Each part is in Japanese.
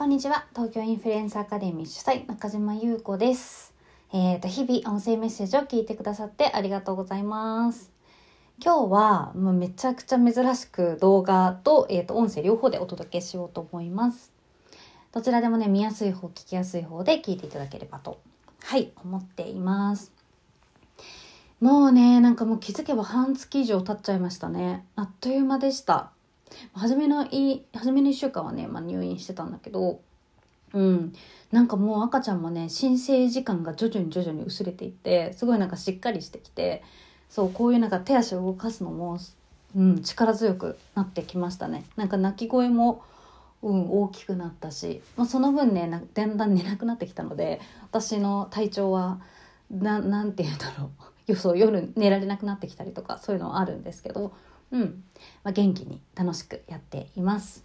こんにちは。東京インフルエンサーアカデミー主催、中島優子です。えっ、と、日々音声メッセージを聞いてくださってありがとうございます。今日は、もうめちゃくちゃ珍しく動画と、えっ、と、音声両方でお届けしようと思います。どちらでもね、見やすい方、聞きやすい方で聞いていただければと、はい、思っています。もうね、なんかもう気づけば半月以上経っちゃいましたね。あっという間でした。初めのい初めの1週間はね、まあ、入院してたんだけどうん。なんかもう赤ちゃんもね新生時間が徐々に徐々に薄れていってすごいなんかしっかりしてきてそうこういうなんか手足を動かすのも、うん、力強くなってきましたね。なんか泣き声も、うん、大きくなったし、まあ、その分ねなだんだん寝なくなってきたので私の体調はななんて言うんだろう。予想夜寝られなくなってきたりとかそういうのはあるんですけどうん、まあ、元気に楽しくやっています。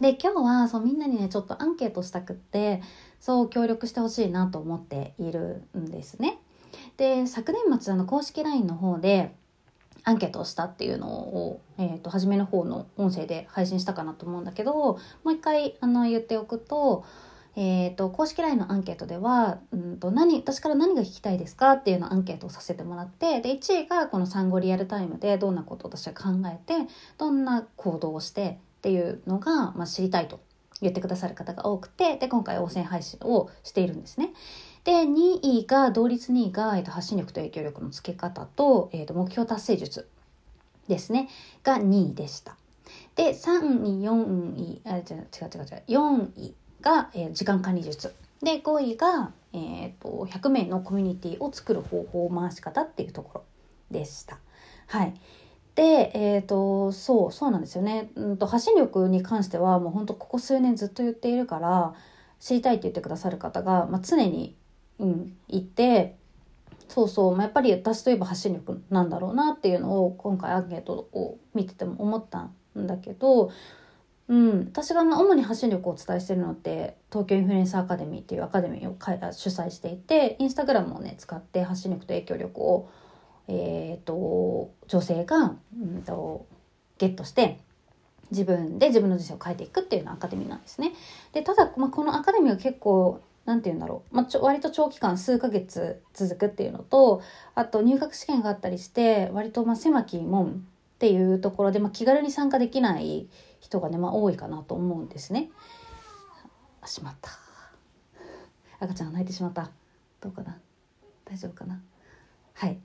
で今日はそうみんなにねちょっとアンケートしたくってそう協力してほしいなと思っているんですね。で昨年末あの公式 LINE の方でアンケートをしたっていうのを、えー、と初めの方の音声で配信したかなと思うんだけどもう一回あの言っておくと,、えー、と公式 LINE のアンケートでは、うん、と何私から何が聞きたいですかっていうのアンケートをさせてもらってで1位がこの産後リアルタイムでどんなことを私は考えてどんな行動をしてっていうのが、まあ、知りたいと言ってくださる方が多くてで今回応戦配信をしているんですね。で2位が同率2位が、えー、と発信力と影響力のつけ方と,、えー、と目標達成術ですねが2位でした。で3位4位あ違う違う違う4位が、えー、時間管理術。で5位が、えーと、100名のコミュニティを作る方法回し方っていうところでした。はい。で、えーと、そうそうなんですよね、うんと、発信力に関してはもうほんとここ数年ずっと言っているから知りたいって言ってくださる方が、まあ、常に、うん、いてそうそう、まあ、やっぱり私といえば発信力なんだろうなっていうのを今回アンケートを見てても思ったんだけど、うん、私が主に発信力をお伝えしてるのって東京インフルエンサーアカデミーっていうアカデミーを主催していてインスタグラムをね使って発信力と影響力をえーと、女性が、うんと、ゲットして自分で自分の人生を変えていくっていうのアカデミーなんですね。でただ、まあ、このアカデミーは結構なんて言うんだろう、まあ、ちょ割と長期間数ヶ月続くっていうのとあと入学試験があったりして割とま狭き門っていうところで、まあ、気軽に参加できない人がね、まあ、多いかなと思うんですね。あしまった。赤ちゃん泣いてしまった。どうかな。大丈夫かな。はい。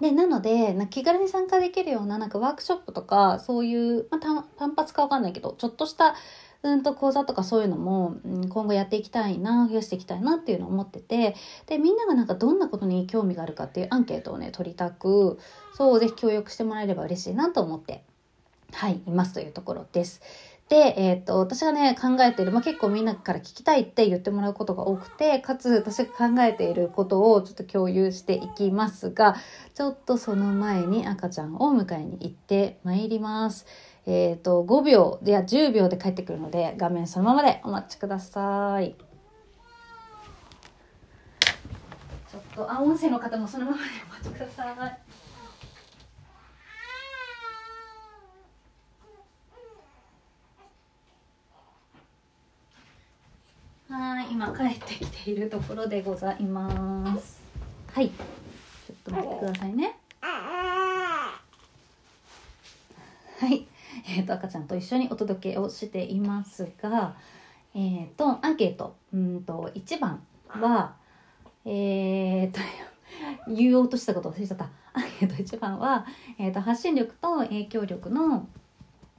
でなのでな気軽に参加できるようななんかワークショップとかそういう、まあ、単発かわかんないけどちょっとしたうんと講座とかそういうのも、うん、今後やっていきたいな増やしていきたいなっていうのを思っててでみんながなんかどんなことに興味があるかっていうアンケートをね取りたくそうぜひ協力してもらえれば嬉しいなと思ってはいいますというところです。で、えーと、と私がね考えている、まあ、結構みんなから聞きたいって言ってもらうことが多くてかつ私が考えていることをちょっと共有していきますがちょっとその前に赤ちゃんを迎えに行ってまいります。えっ、ー、と5秒でや10秒で帰ってくるので画面そのままでお待ちください。ちょっとあ音声の方もそのままでお待ちください。はい、今帰ってきているところでございます。はい、ちょっと待ってくださいね。はい、えっ、ー、と赤ちゃんと一緒にお届けをしていますが、えっ、ー、とアンケートうんと一番はえっ、ー、と言おうとしたこと忘れちゃった。アンケート一番はえっ、と発信力と影響力の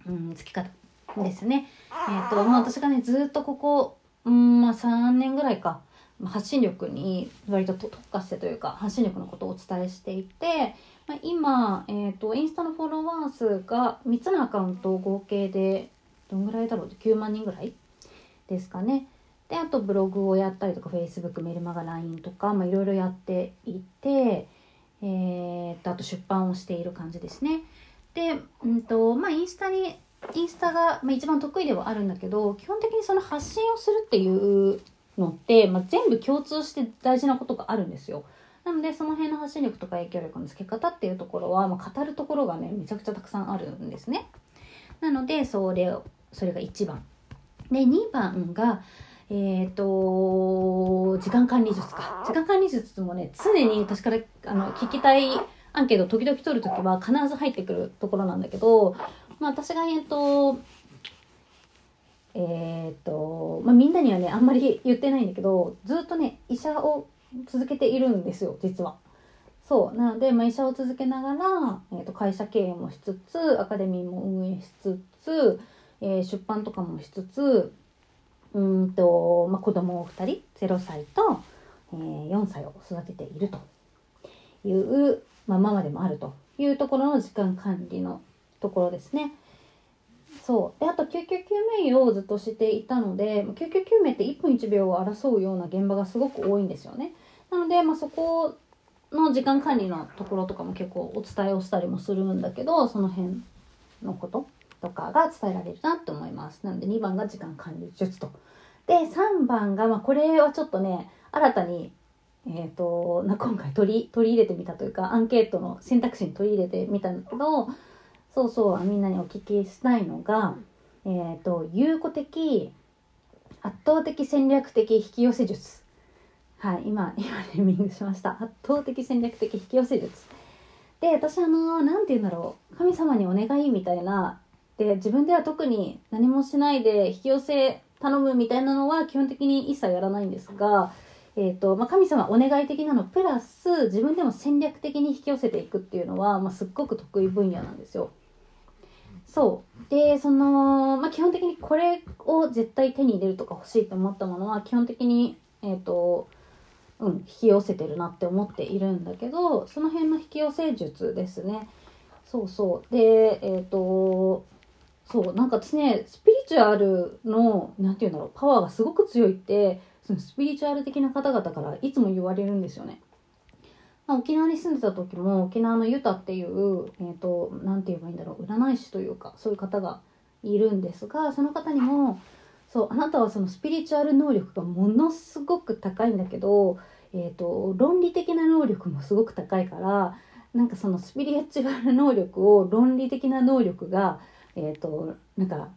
うんつき方ですね。えっ、ともう私がねずっとここうんまあ3年ぐらいか発信力に割と特化してというか発信力のことをお伝えしていて、まあ、今、えーと、インスタのフォロワー数が3つのアカウント合計でどんぐらいだろう？9万人ぐらいですかね。であとブログをやったりとか Facebook メルマガ LINE とかいろいろやっていて、えー、とあと出版をしている感じですね。で、うんとまあ、インスタにインスタが、まあ、一番得意ではあるんだけど基本的にその発信をするっていうのって、まあ、全部共通して大事なことがあるんですよ。なのでその辺の発信力とか影響力のつけ方っていうところは、まあ、語るところがねめちゃくちゃたくさんあるんですね。なのでそれをそれが一番で、2番が、えっ、と、時間管理術か。時間管理術もね、常に私からあの聞きたいアンケート時々取るときは必ず入ってくるところなんだけど、まあ私がえっ、と、えっ、と、まあみんなにはね、あんまり言ってないんだけど、ずっとね、医者を続けているんですよ、実は。そう。なので、まあ医者を続けながら、えっ、と、会社経営もしつつ、アカデミーも運営しつつ、えー出版とかもしつつ、うんと、まあ、子供を2人0歳と、えー4歳を育てているという、まあ、ママでもあるというところの時間管理のところですね。そうであと救急救命医をずっとしていたので救急救命って1分1秒を争うような現場がすごく多いんですよね。なので、まあ、そこの時間管理のところとかも結構お伝えをしたりもするんだけどその辺のこととかが伝えられるなと思います。なので2番が時間管理術と。で3番が、まあ、これはちょっとね新たに、えー、とな今回取り取り入れてみたというかアンケートの選択肢に取り入れてみたんだけどそうそうみんなにお聞きしたいのが、えー、と有効的圧倒的戦略的引き寄せ術。はい、今、今ネーミングしました。圧倒的戦略的引き寄せ術。で、私あの、なんて言うんだろう。神様にお願いみたいな。で、自分では特に何もしないで引き寄せ頼むみたいなのは基本的に一切やらないんですが、えっ、と、まあ、神様お願い的なのプラス自分でも戦略的に引き寄せていくっていうのは、まあ、すっごく得意分野なんですよ。そう。で、その、まあ、基本的にこれを絶対手に入れるとか欲しいと思ったものは基本的に、えっ、と、うん、引き寄せてるなって思っているんだけど、その辺の引き寄せ術ですね。そうそう。で、えっ、と、そう、なんか私ね、スピリチュアルの、なんていうんだろう、パワーがすごく強いって、そのスピリチュアル的な方々からいつも言われるんですよね。ま、沖縄に住んでた時も沖縄のユタっていう、えっ、と、なて言えばいいんだろう、占い師というか、そういう方がいるんですが、その方にも、そう、あなたはそのスピリチュアル能力がものすごく高いんだけど、えっ、と、論理的な能力もすごく高いから、なんかそのスピリチュアル能力を論理的な能力が、えっ、と、なんか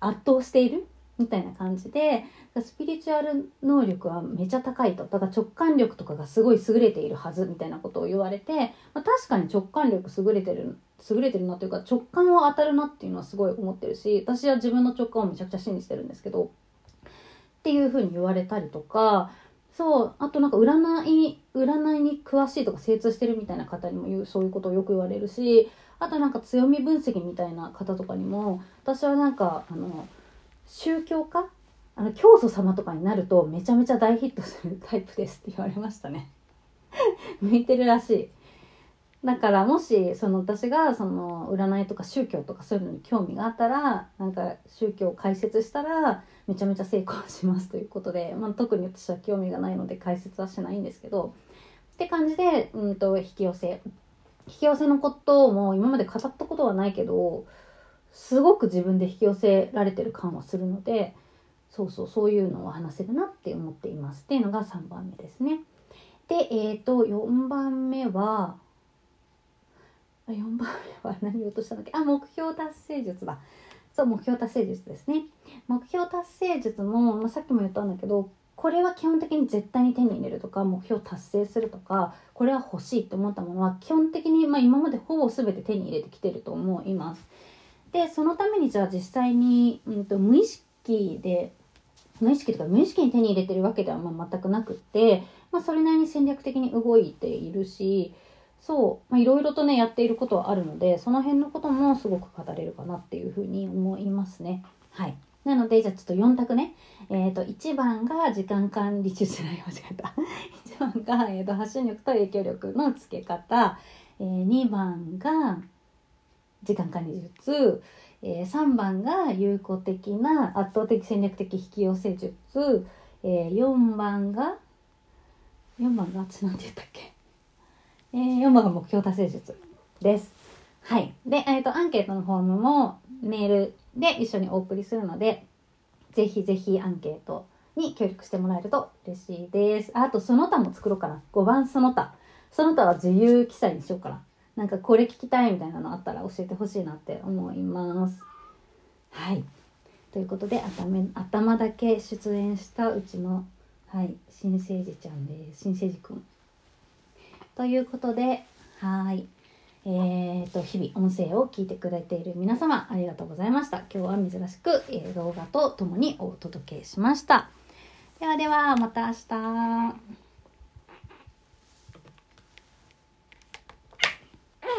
圧倒しているみたいな感じで、スピリチュアル能力はめちゃ高いと。だから直感力とかがすごい優れているはずみたいなことを言われて、まあ、確かに直感力優れてる、優れてるなというか直感は当たるなっていうのはすごい思ってるし、私は自分の直感をめちゃくちゃ信じてるんですけど、っていうふうに言われたりとか、そう、あとなんか占い、占いに詳しいとか精通してるみたいな方にも言う、そういうことをよく言われるし、あとなんか強み分析みたいな方とかにも、私はなんか、あの、宗教家？あの、教祖様とかになるとめちゃめちゃ大ヒットするタイプですって言われましたね。向いてるらしい。だからもし、その私がその占いとか宗教とかそういうのに興味があったら、なんか宗教を解説したらめちゃめちゃ成功しますということで、まあ特に私は興味がないので解説はしないんですけど、って感じで、うんと、引き寄せ。引き寄せのことも今まで語ったことはないけど、すごく自分で引き寄せられてる感はするので、そうそう、そういうのを話せるなって思っています。っていうのが3番目ですね。で、えっ、と、4番目は、4番目は 何を言おうとしたんだっけ？あ、目標達成術だ。そう、目標達成術ですね。目標達成術も、まあ、さっきも言ったんだけど、これは基本的に絶対に手に入れるとか、目標達成するとか、これは欲しいと思ったものは、基本的に、まあ、今までほぼ全て手に入れてきてると思います。で、そのためにじゃあ実際に、うんと、無意識で、無意識とか無意識に手に入れてるわけではまあ全くなくって、まあ、それなりに戦略的に動いているしそういろいろとねやっていることはあるのでその辺のこともすごく語れるかなっていうふうに思いますね。はいなのでじゃあちょっと4択ね。えっ、と1番が時間管理術じゃない間違えた。1番が、えー、と発信力と影響力のつけ方、えー、2番が時間管理術えー、3番が有効的な圧倒的戦略的引き寄せ術、えー、4番が4番が私なんて言ったっけ、えー、4番が目標達成術です。はい。で、えっ、と、アンケートのフォームもメールで一緒にお送りするので、ぜひぜひアンケートに協力してもらえると嬉しいです。あと、その他も作ろうかな。5番その他。その他は自由記載にしようかな。なんかこれ聞きたいみたいなのあったら教えてほしいなって思います。はい。ということで頭頭だけ出演したうちの、はい、新生児ちゃんです新生児くん。ということではいえーと、日々音声を聞いてくれている皆様ありがとうございました。今日は珍しく、えー、動画とともにお届けしました。ではではまた明日。